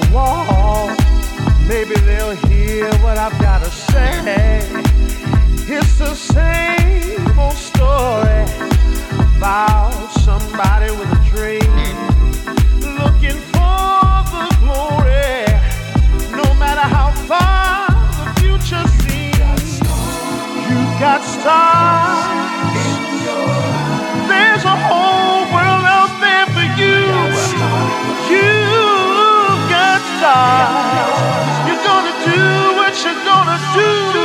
the wall. Maybe they'll hear what I've got to say. It's the same old story about somebody with a dream looking for the glory, no matter how far the future seems. You got stars. You're gonna do what you're gonna do.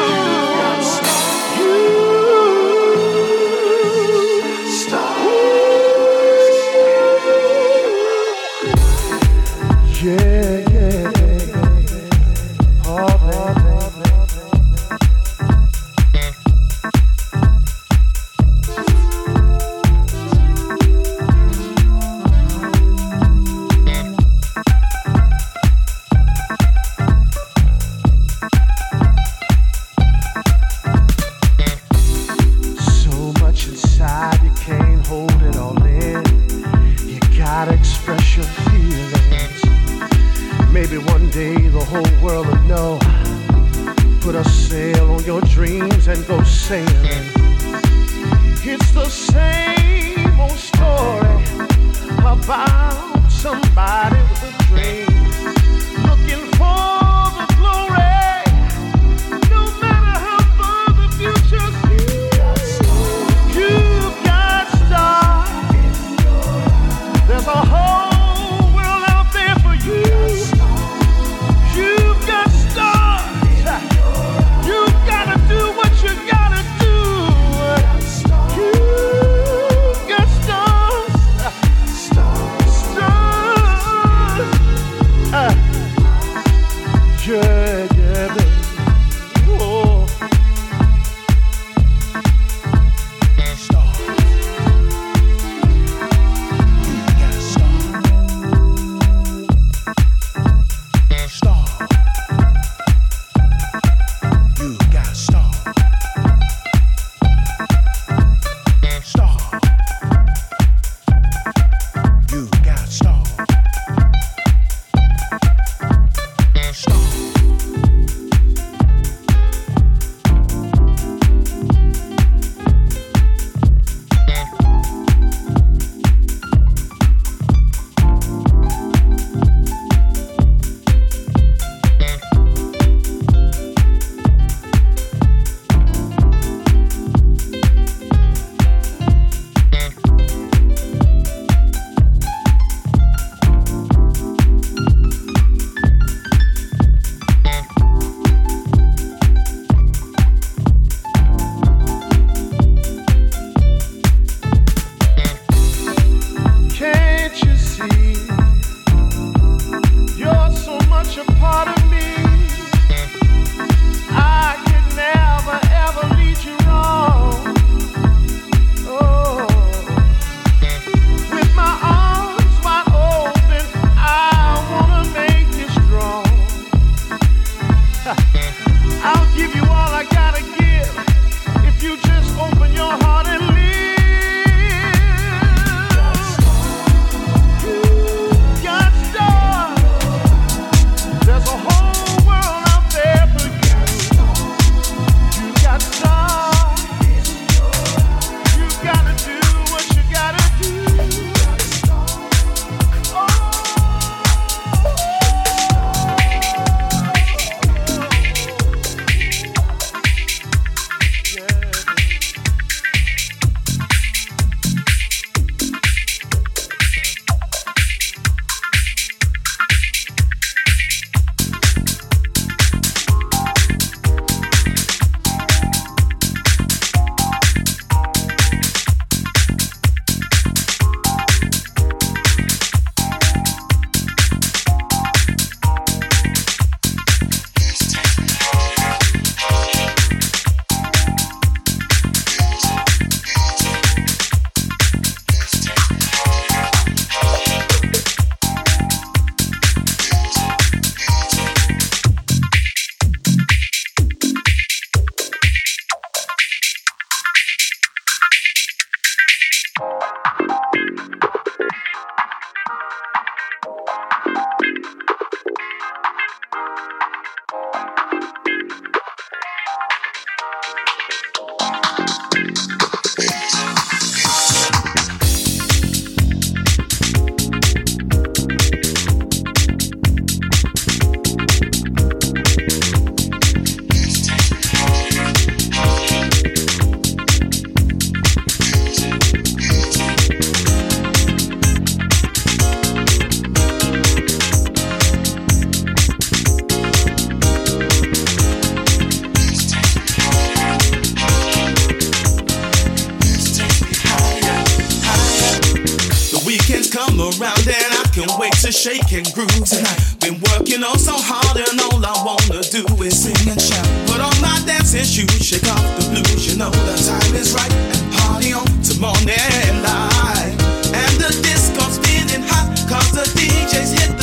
around and I can wait to shake and groove tonight. Been working on so hard and all I wanna do is sing and shout. Put on my dancing shoes, shake off the blues. You know the time is right and party on till morning light. And the disco's feeling hot cause the DJ's hit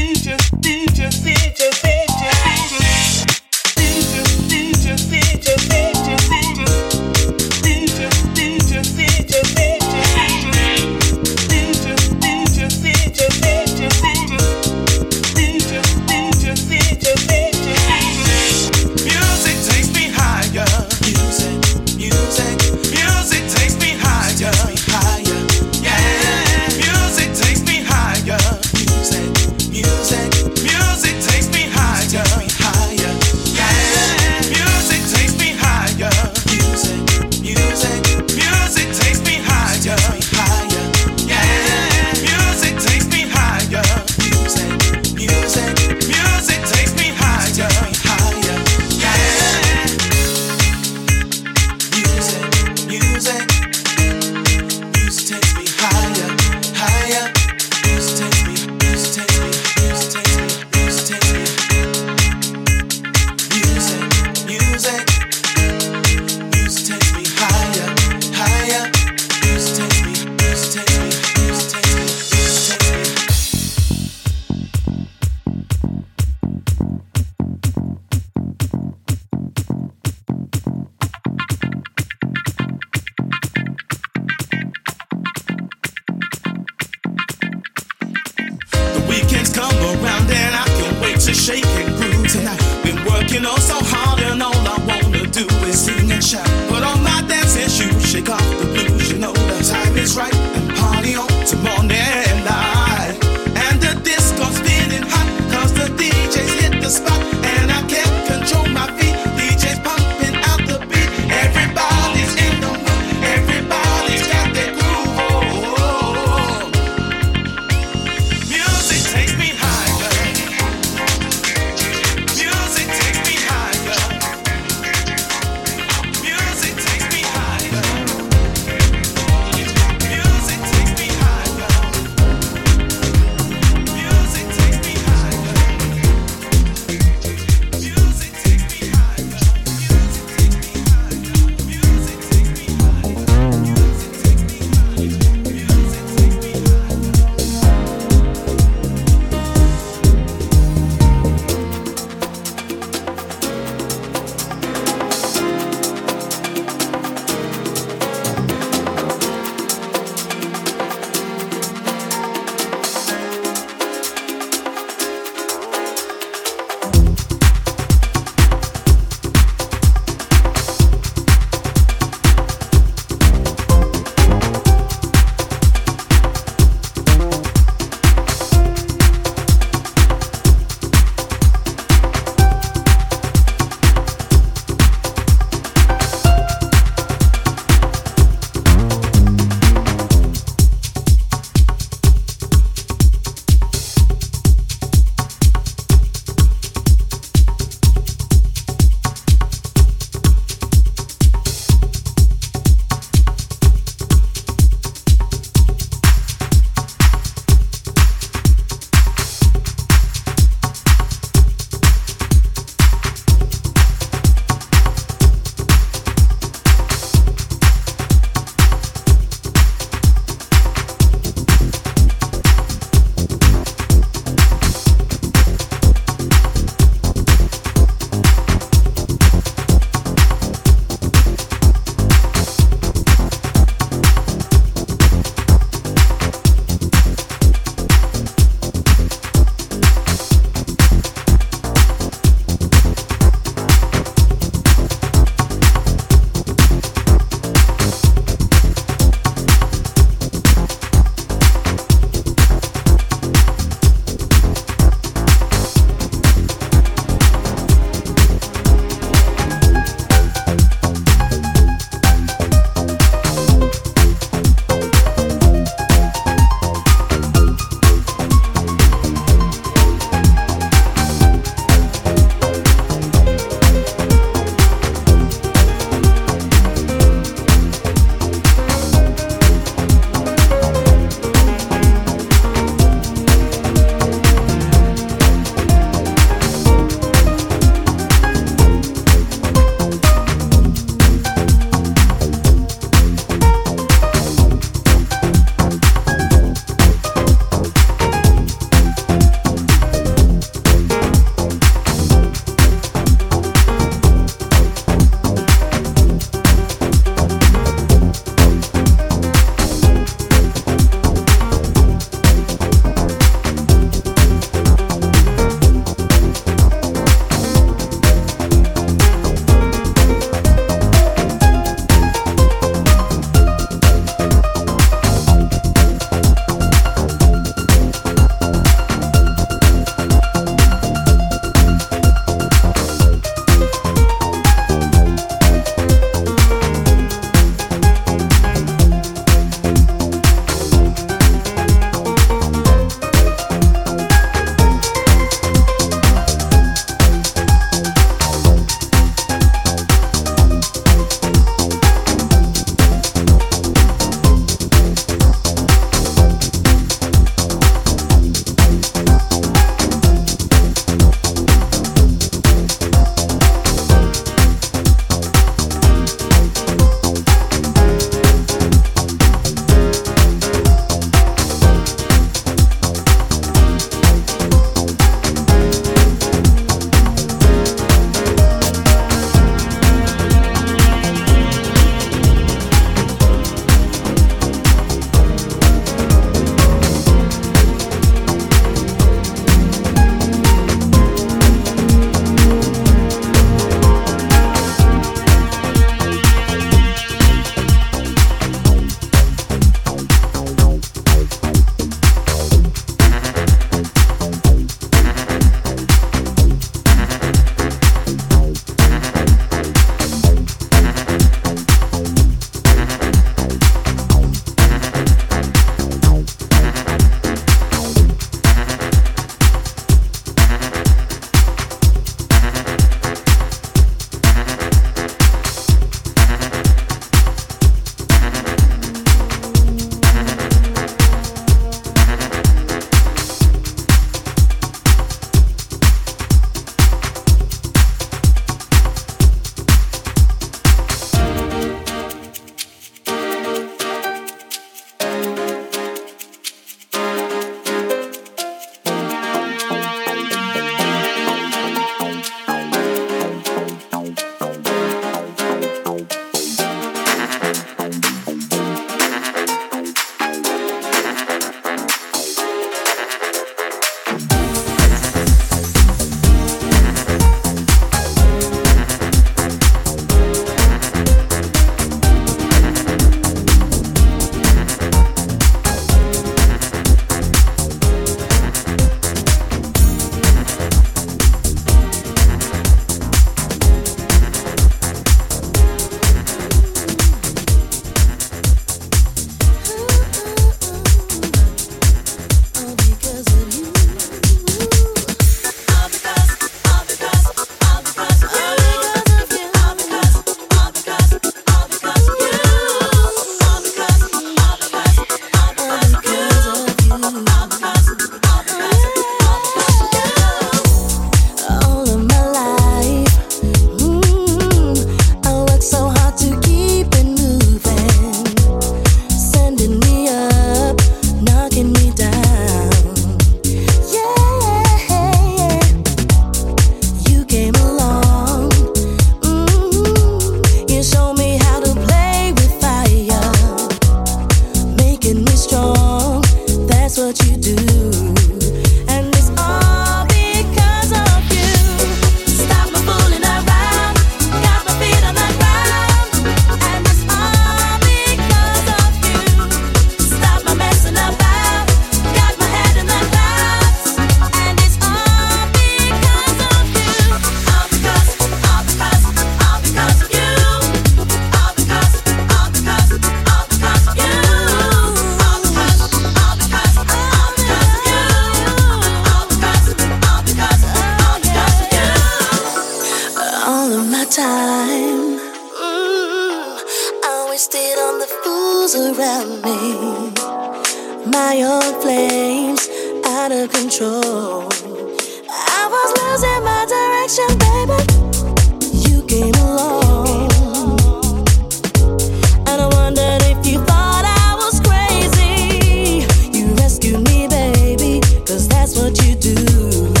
what you do.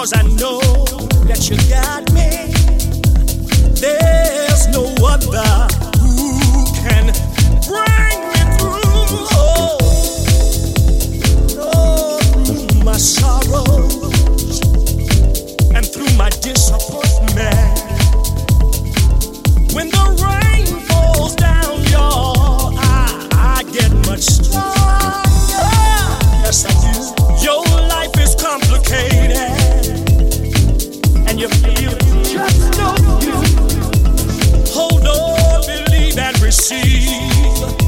Cause I know that you got me. There's no other who can bring me through. Oh, oh, through my sorrows and through my disappointment. When the rain falls down, y'all, I, I get much stronger. Receive.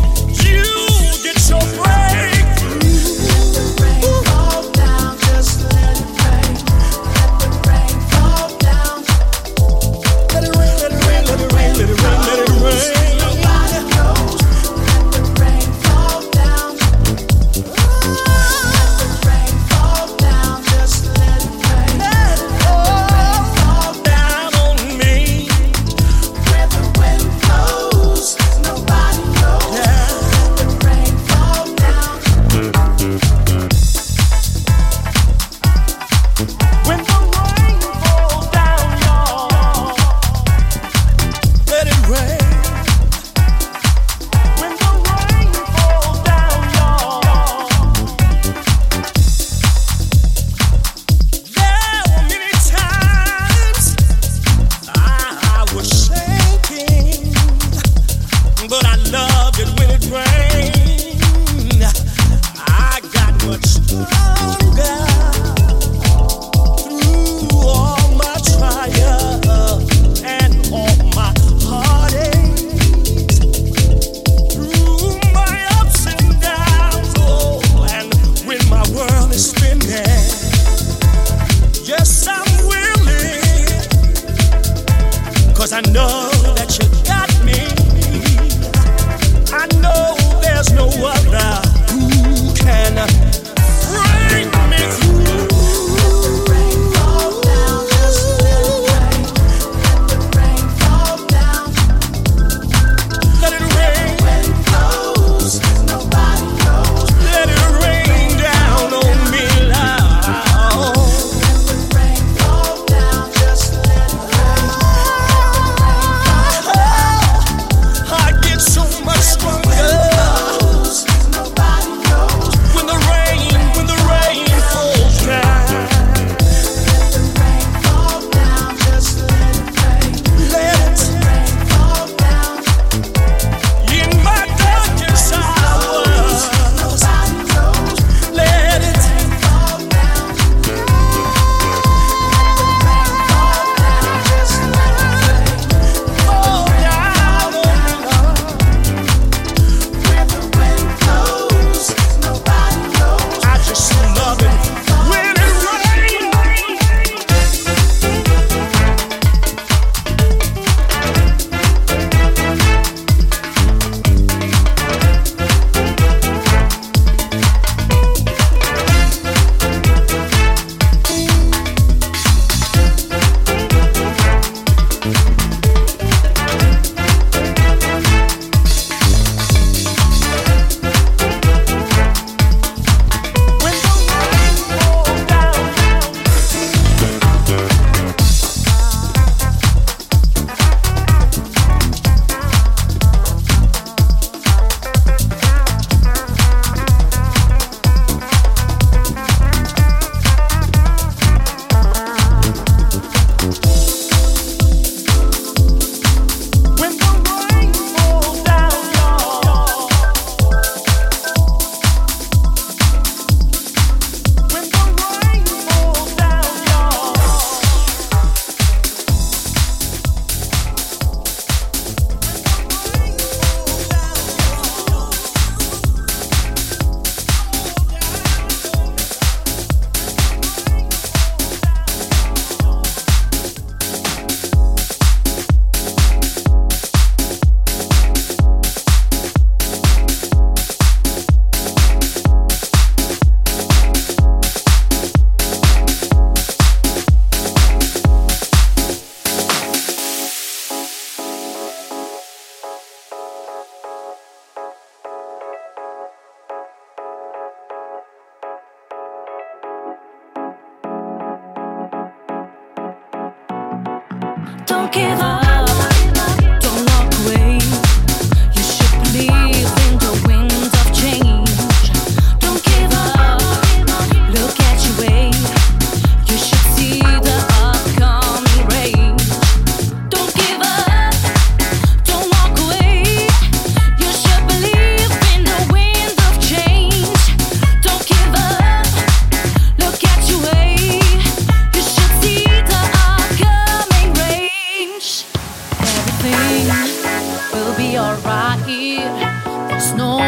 everything will be alright. There's no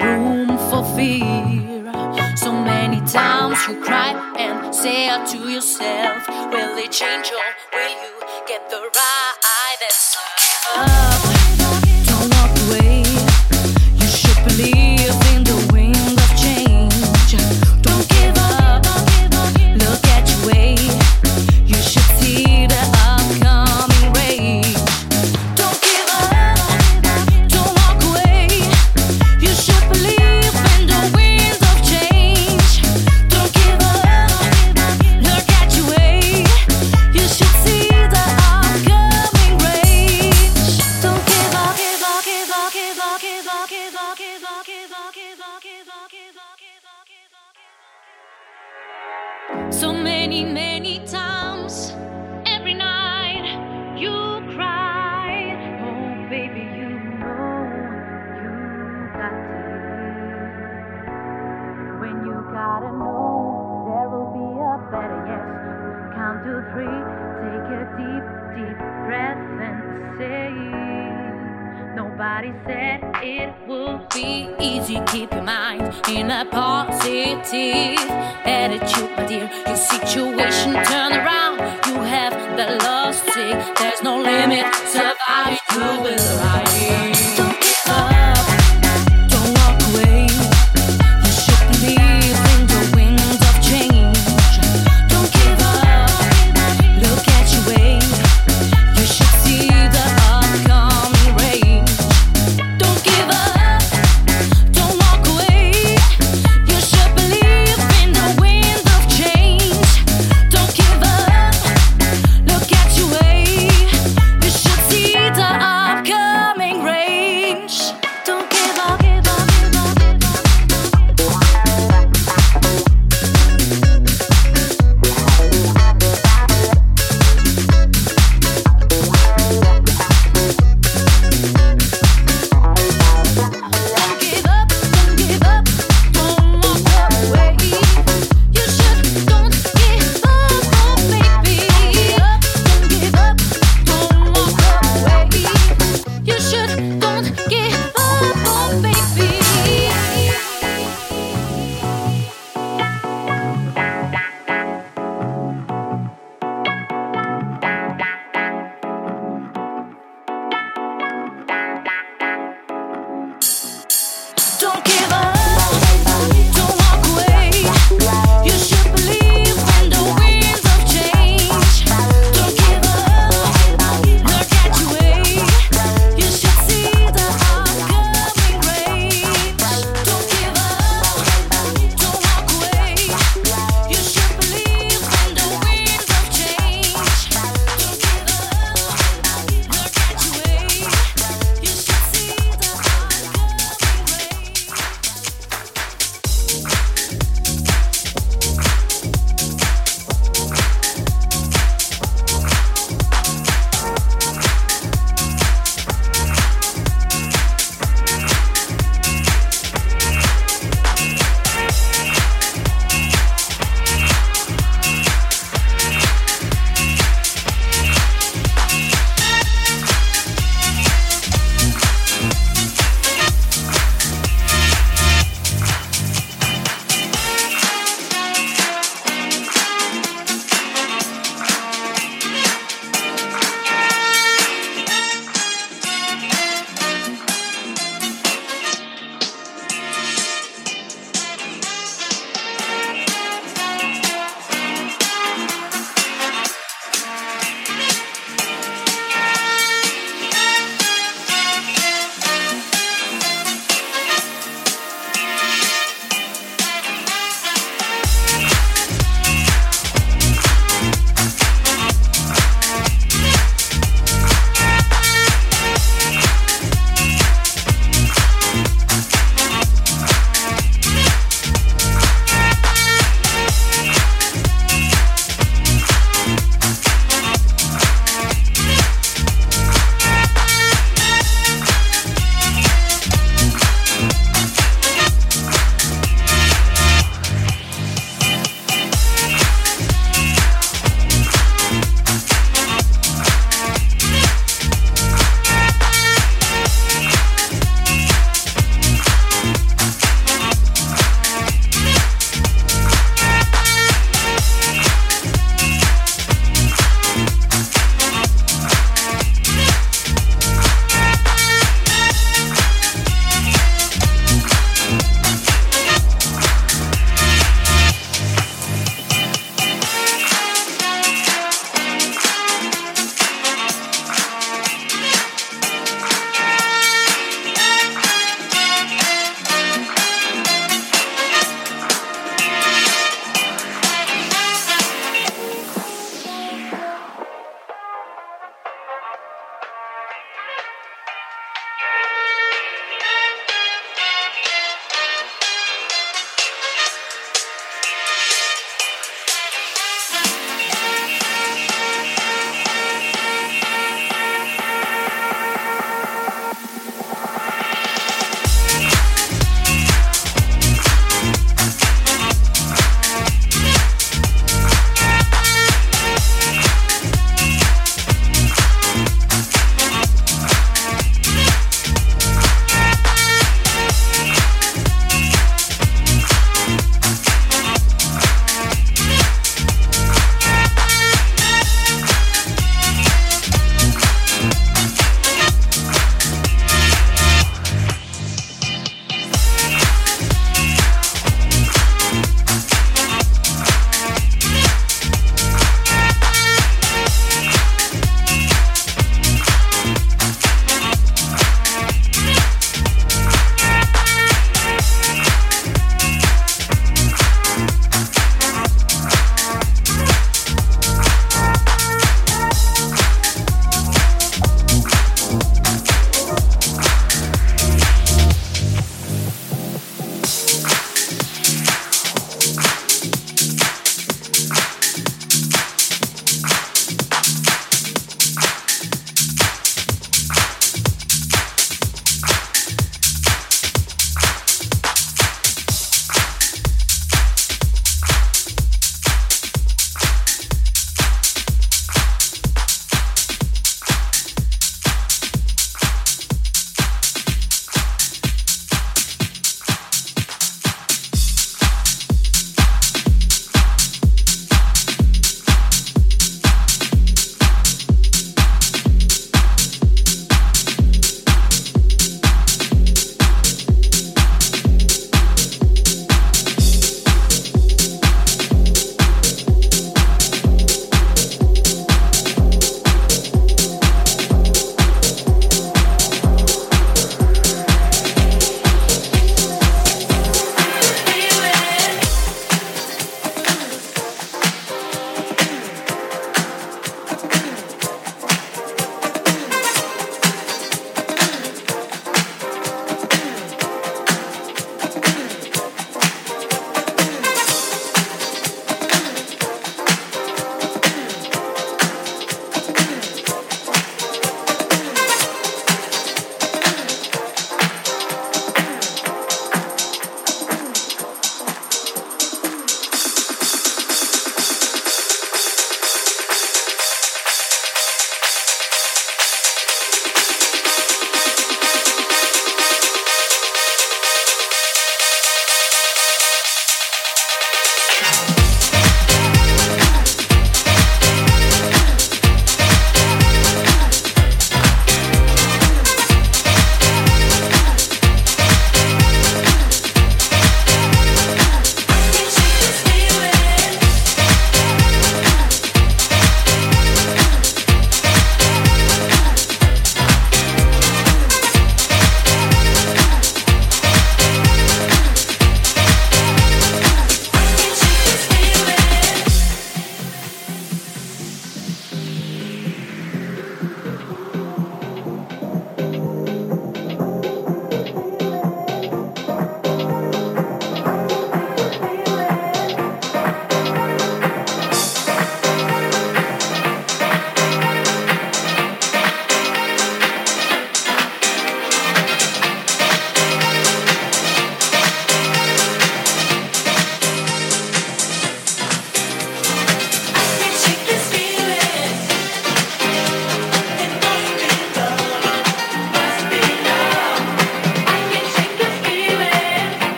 room for fear. So many times you cry and say to yourself, Will it change or will you get the right answer? Don't up, don't walk away. You should believe.